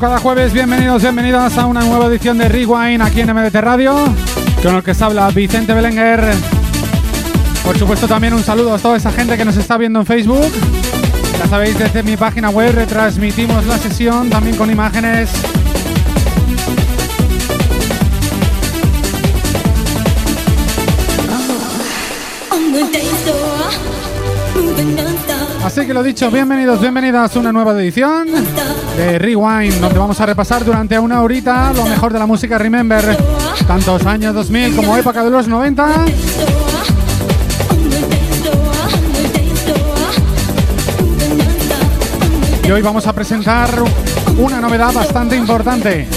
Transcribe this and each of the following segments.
Cada jueves, bienvenidos, bienvenidas a una nueva edición de Rewind aquí en MDT Radio, con el que se habla Vicente Belenguer. Por supuesto, también un saludo a toda esa gente que nos está viendo en Facebook. Ya sabéis, desde mi página web retransmitimos la sesión también con imágenes. Así que lo dicho, bienvenidos, bienvenidas a una nueva edición de Rewind, donde vamos a repasar durante una horita lo mejor de la música Remember, tantos años 2000 como época de los 90. Y hoy vamos a presentar una novedad bastante importante.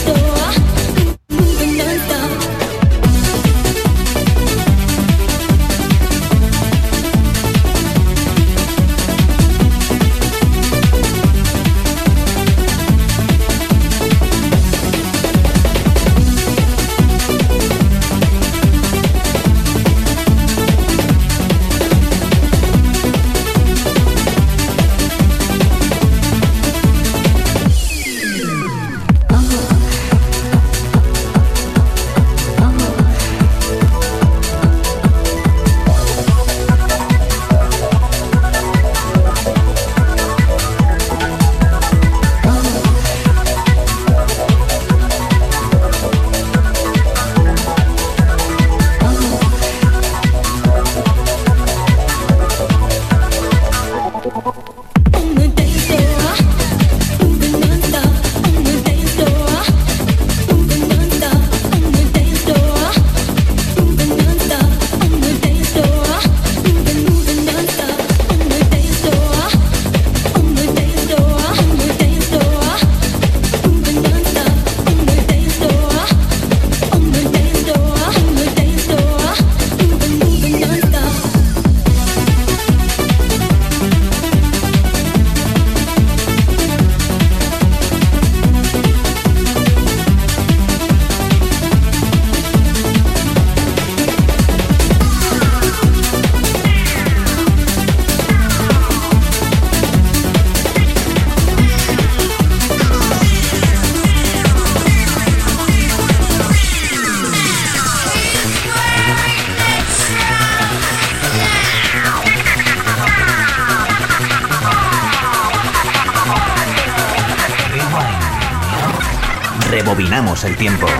El tiempo.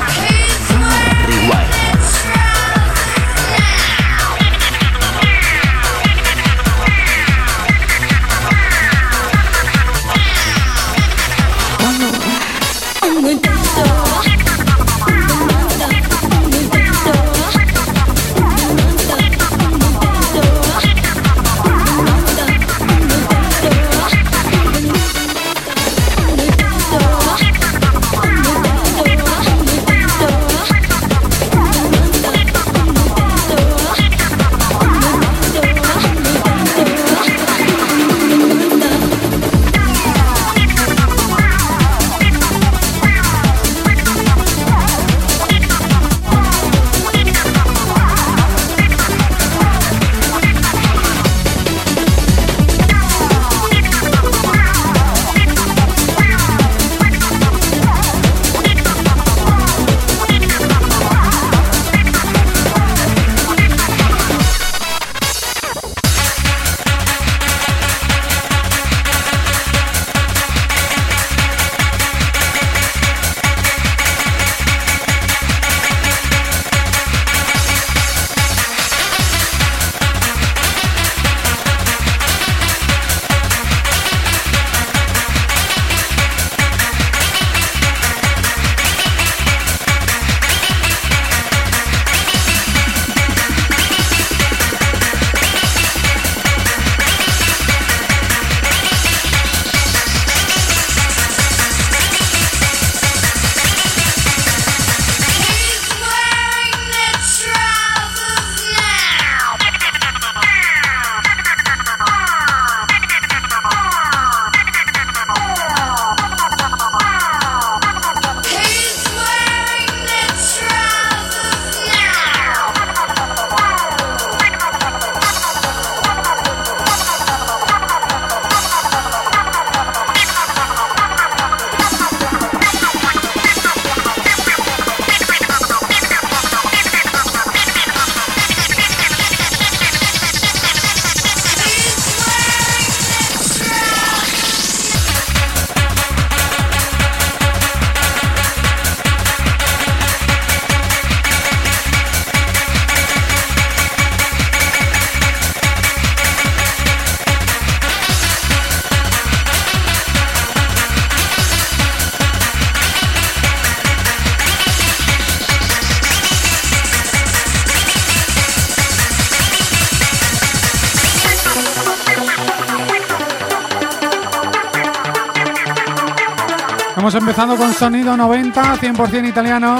Hemos empezado con sonido 90, 100% italiano.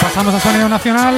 pasamos a sonido nacional.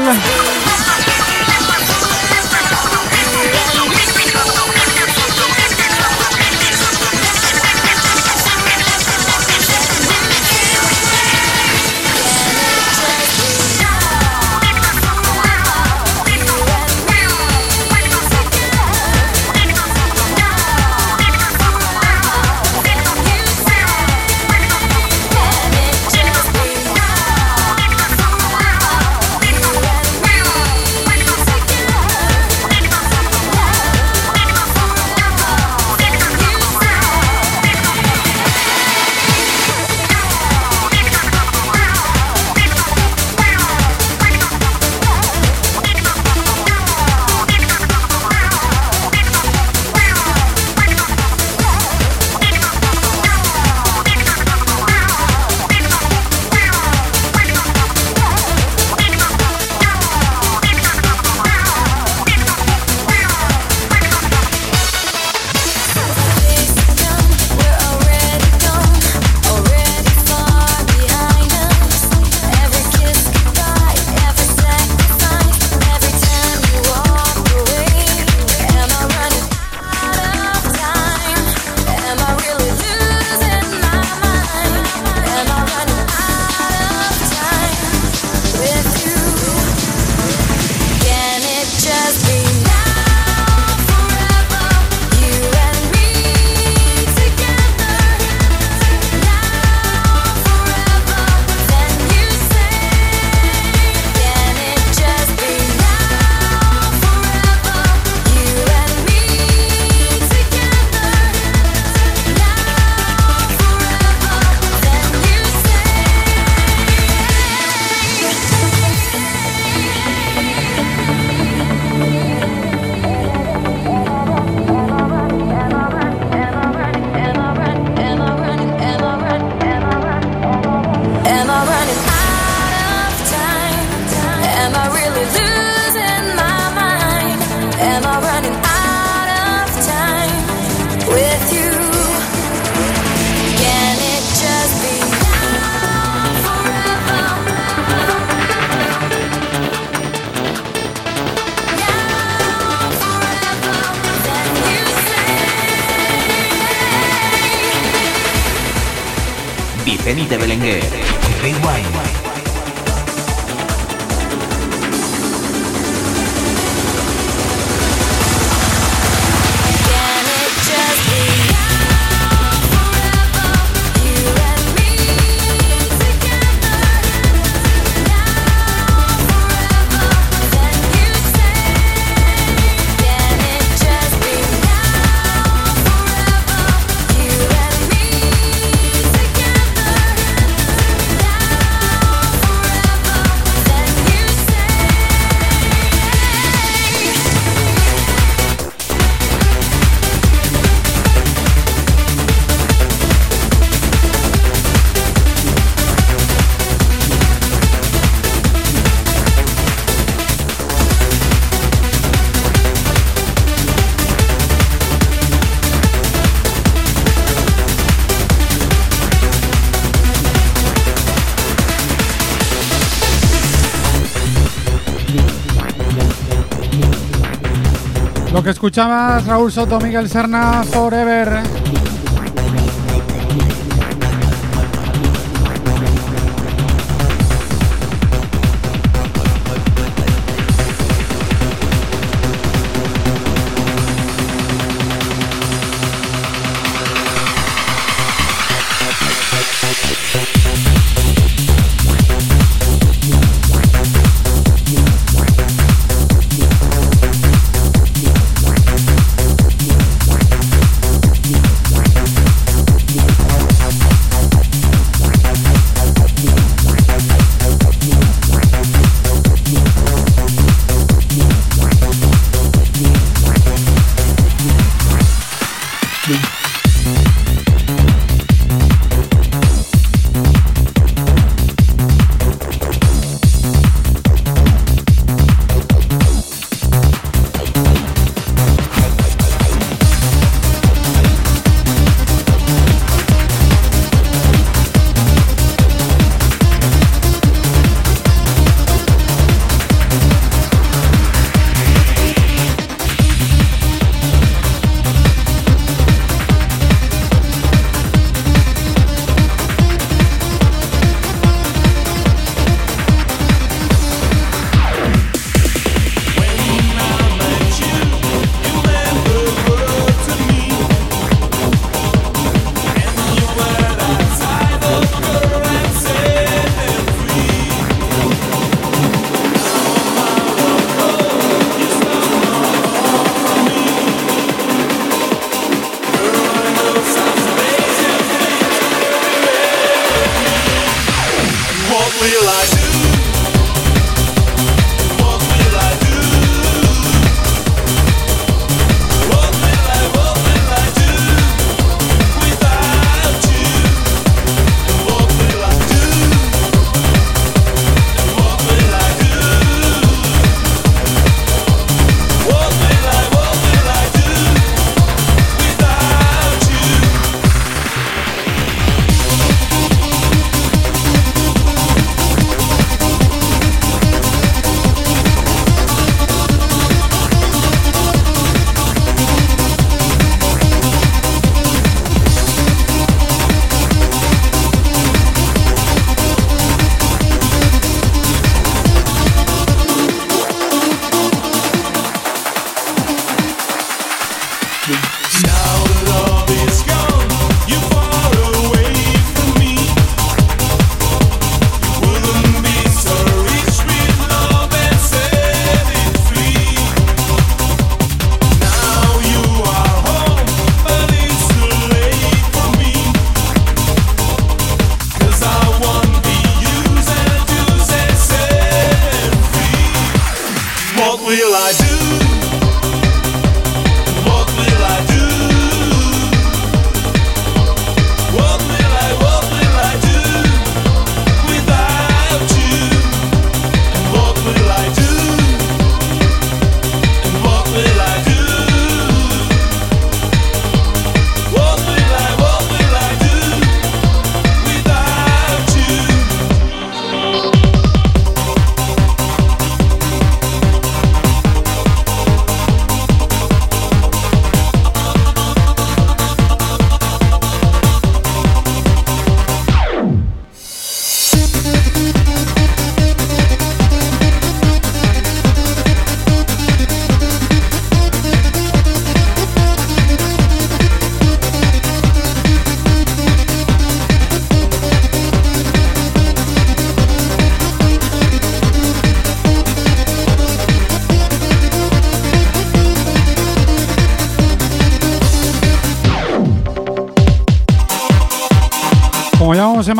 Vicente Belenguer. Rewind. escuchabas Raúl Soto, Miguel Serna, Forever.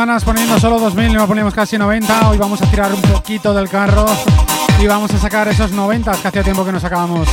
Semanas poniendo solo 2000, no ponemos casi 90. Hoy vamos a tirar un poquito del carro y vamos a sacar esos 90 que hacía tiempo que nos sacábamos.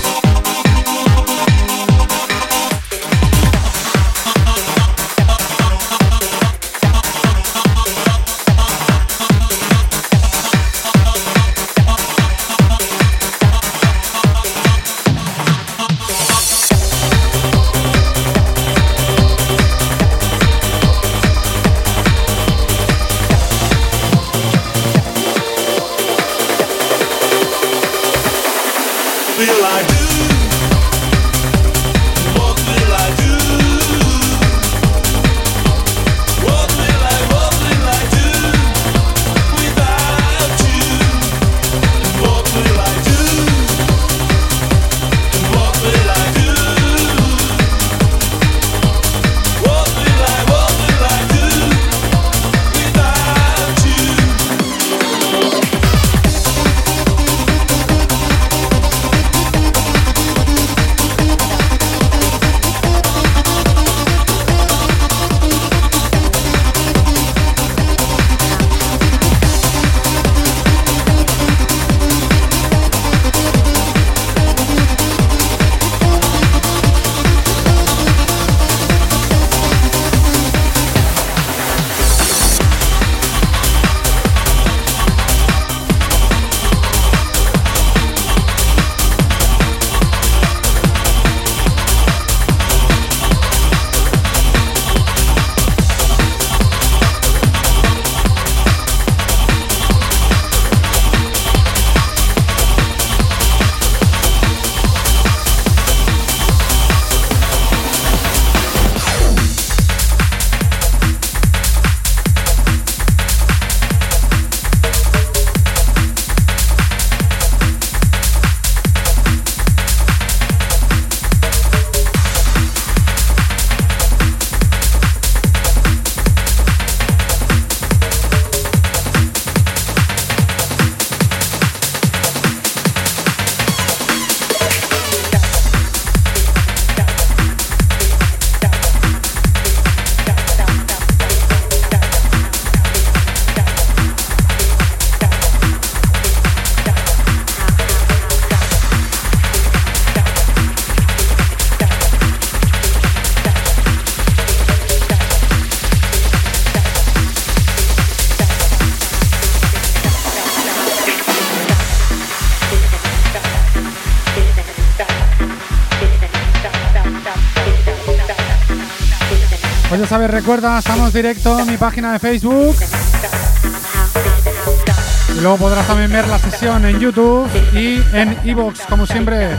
Pues ya sabes, recuerda, estamos directo en mi página de Facebook. Y luego podrás también ver la sesión en YouTube y en Evox, como siempre.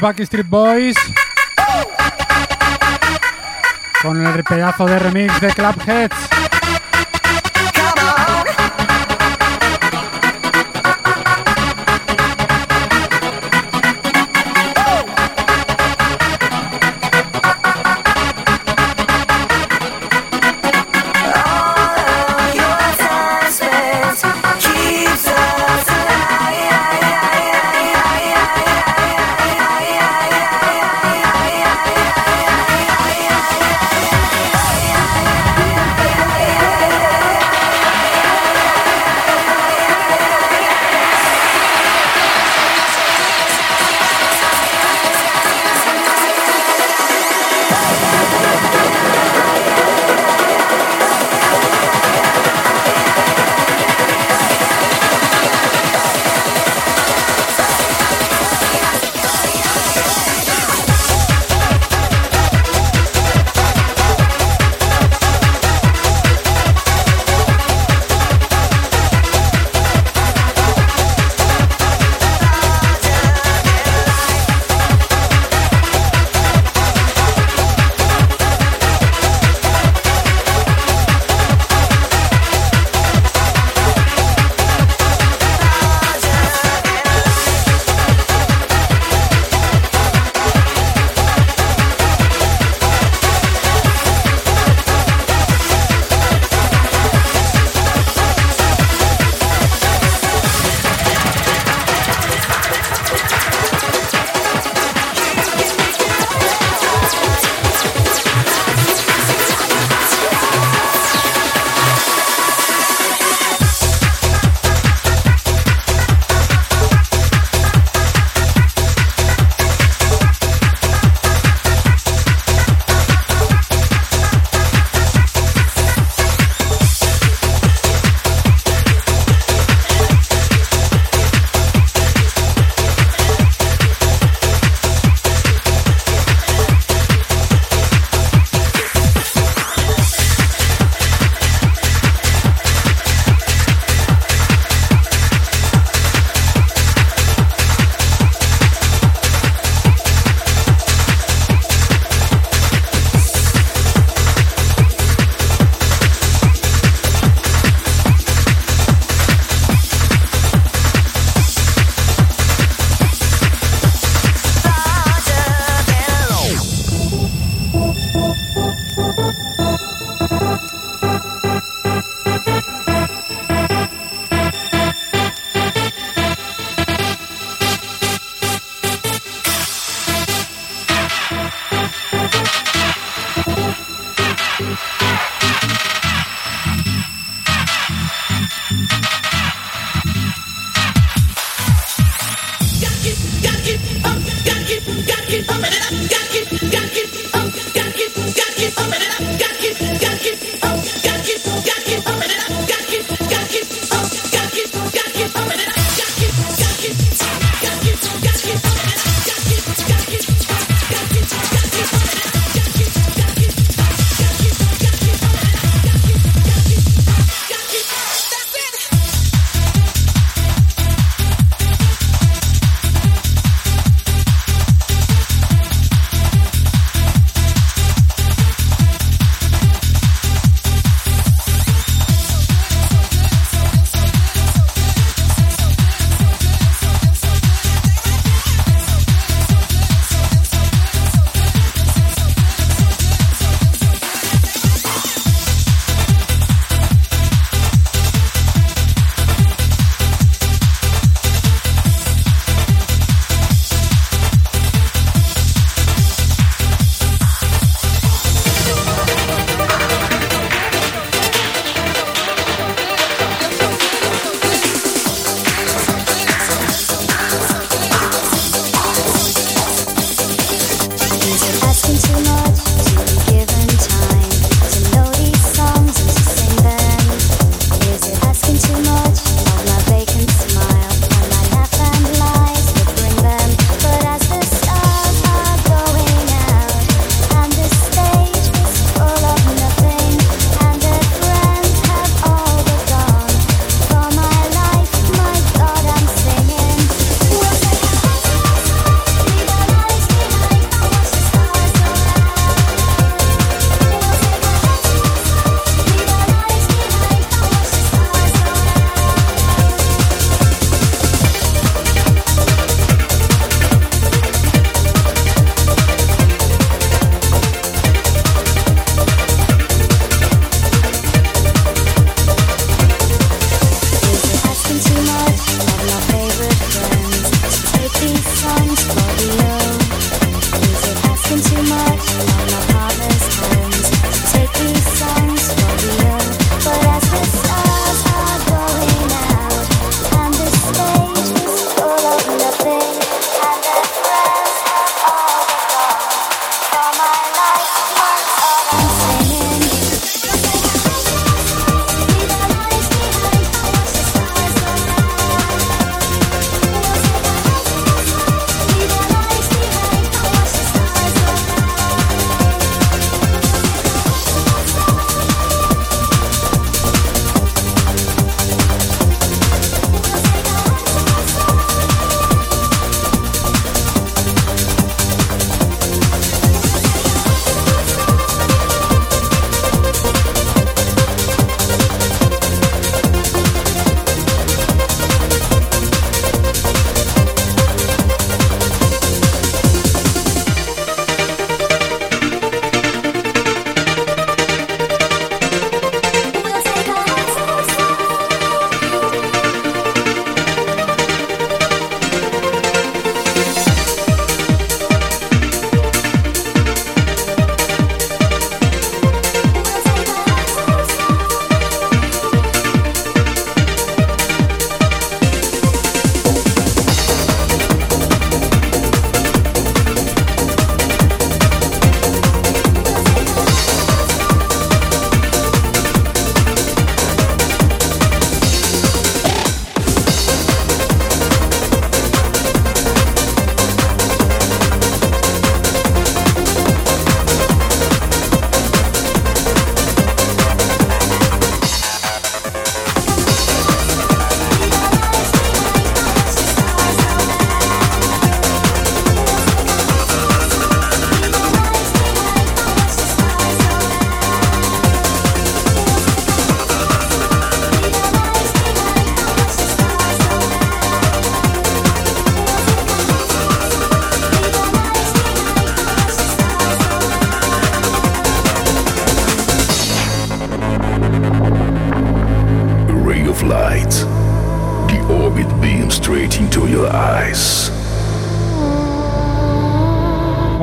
Backstreet Boys con el pedazo de remix de Clubheads.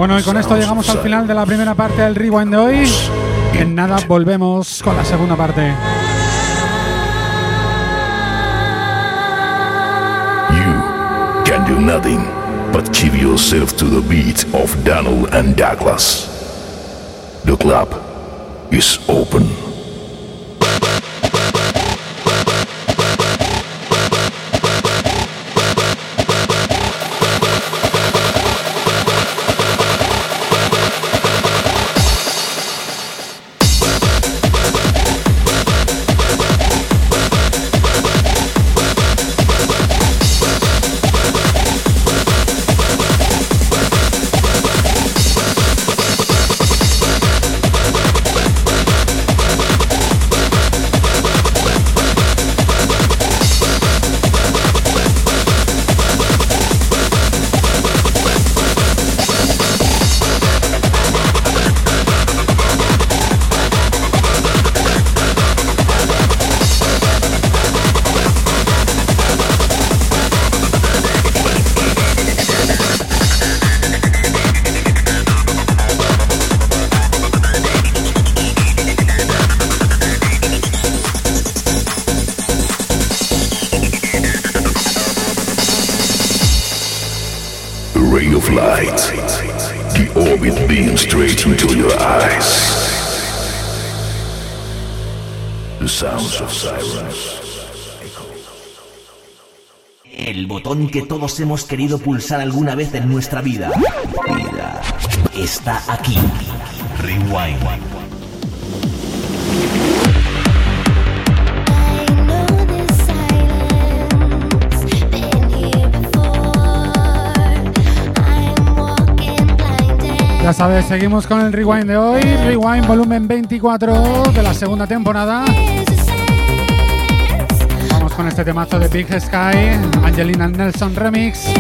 Bueno, y con esto llegamos al final de la primera parte del Rewind de hoy. En nada volvemos con la segunda parte. You can do nothing but give yourself to the beat of Donald and Douglas. The club is open. With being straight into your eyes. El botón que todos hemos querido pulsar alguna vez en nuestra vida. Vida. Está aquí. Rewind. Ya sabes, seguimos con el rewind de hoy. Rewind volumen 24 de la segunda temporada. Vamos con este temazo de Big Sky, Angelina Nelson Remix.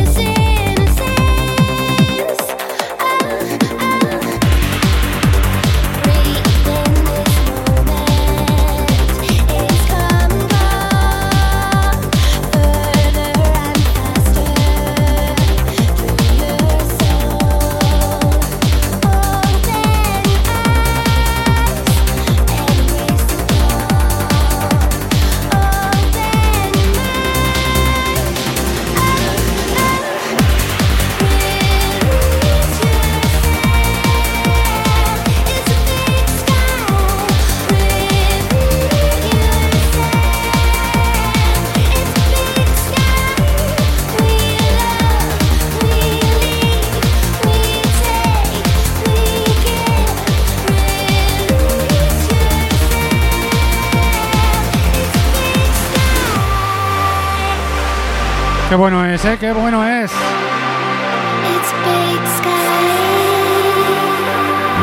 Bueno es, ¿eh? Qué bueno es. It's big sky.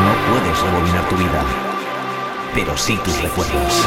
No puedes rebobinar tu vida, pero sí tus recuerdos.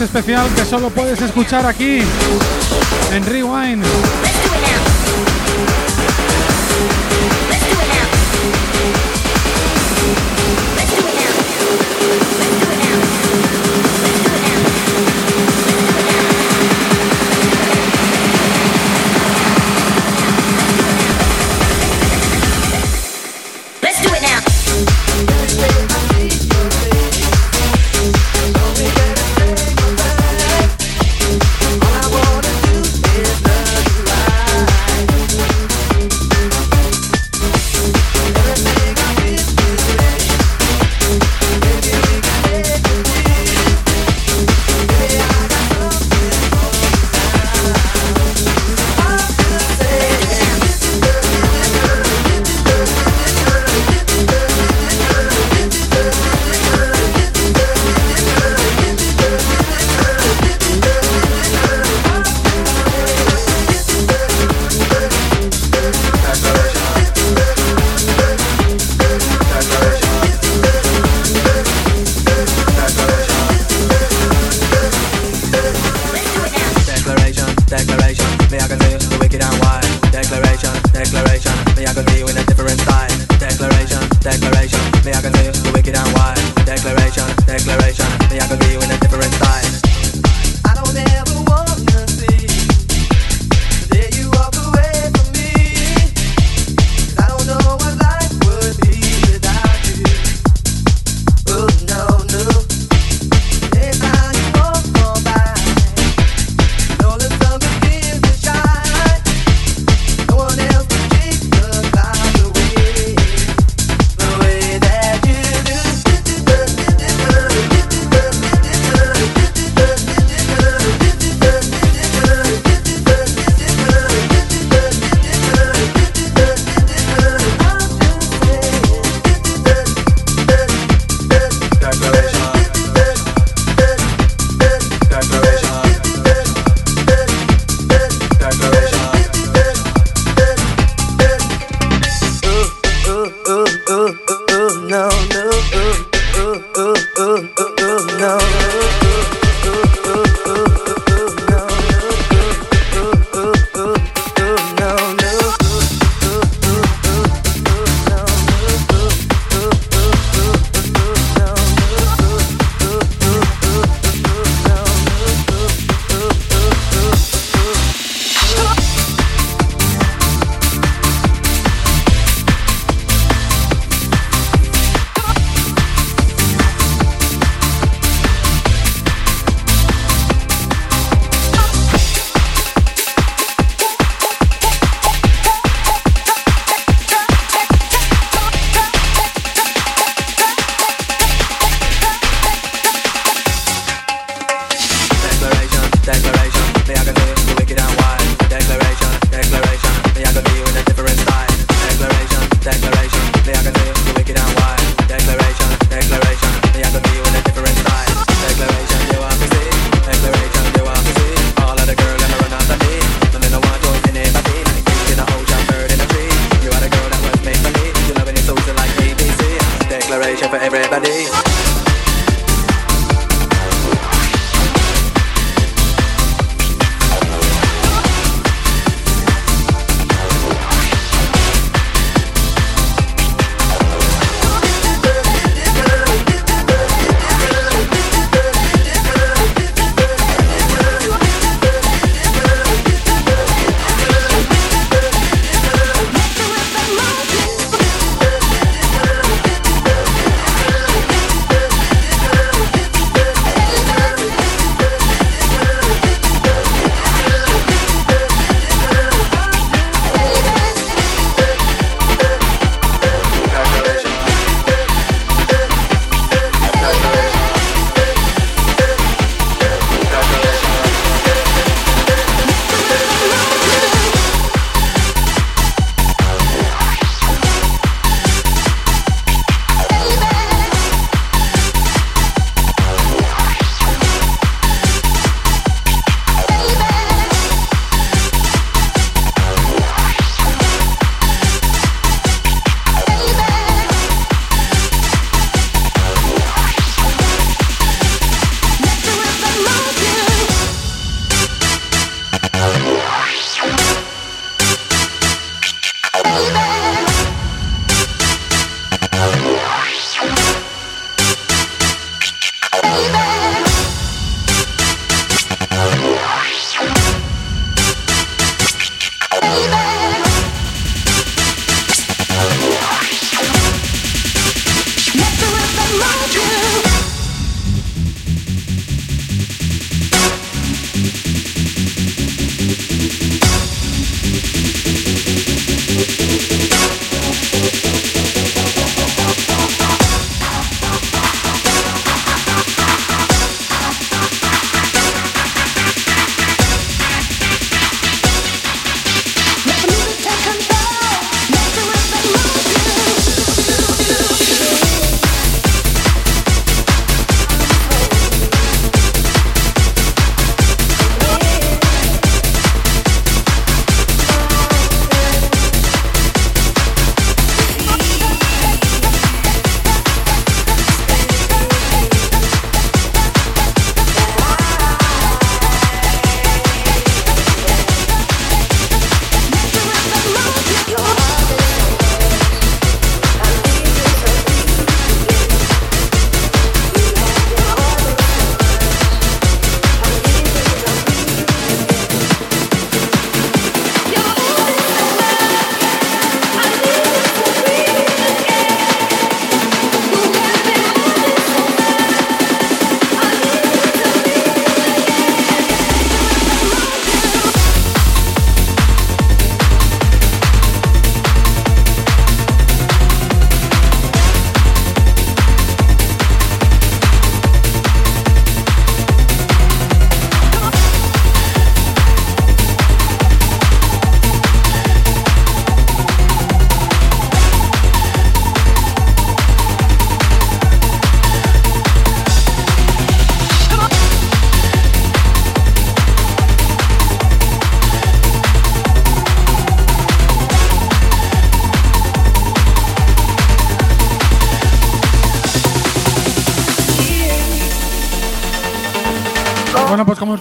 Especial que solo puedes escuchar aquí en Rewind.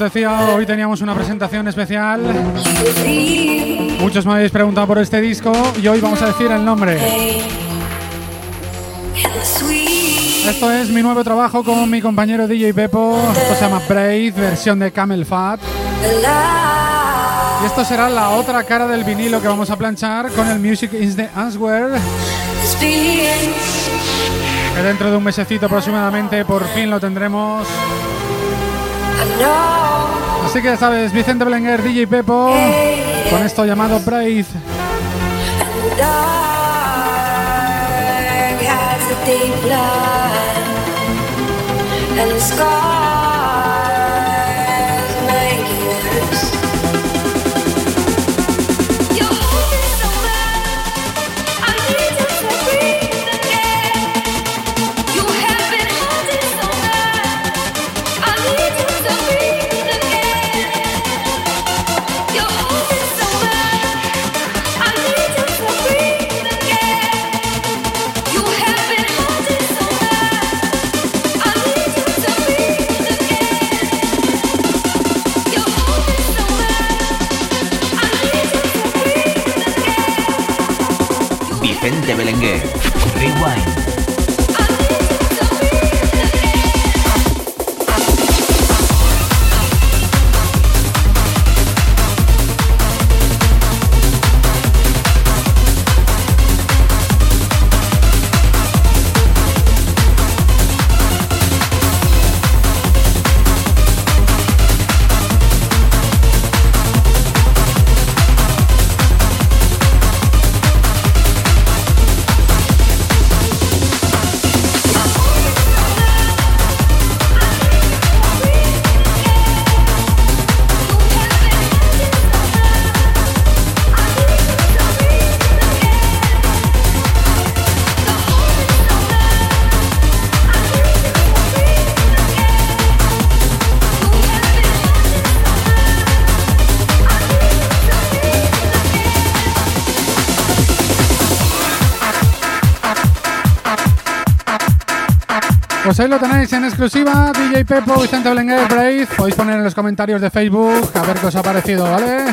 Decía, hoy teníamos una presentación especial. Muchos me habéis preguntado por este disco y hoy vamos a decir el nombre. Esto es mi nuevo trabajo con mi compañero DJ Pepo. Esto se llama Brave, versión de Camel Fat. Y esto será la otra cara del vinilo que vamos a planchar con el Music is the Answer. Que dentro de un mesecito aproximadamente por fin lo tendremos. Así que ya sabes, Vicente Belenguer, DJ Pepo, con esto llamado Brave. Pues ahí lo tenéis en exclusiva, DJ Pepo, Vicente Belenguer, Brave. Podéis poner en los comentarios de Facebook a ver qué os ha parecido, ¿vale?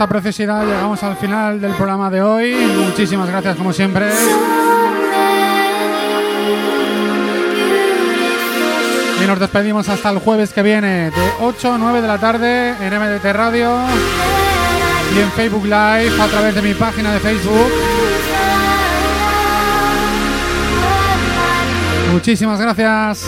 Esta preciosidad llegamos al final del programa de hoy. Muchísimas gracias, como siempre. Y nos despedimos hasta el jueves que viene, de 8 a 9 de la tarde en MDT Radio y en Facebook Live a través de mi página de Facebook. Muchísimas gracias.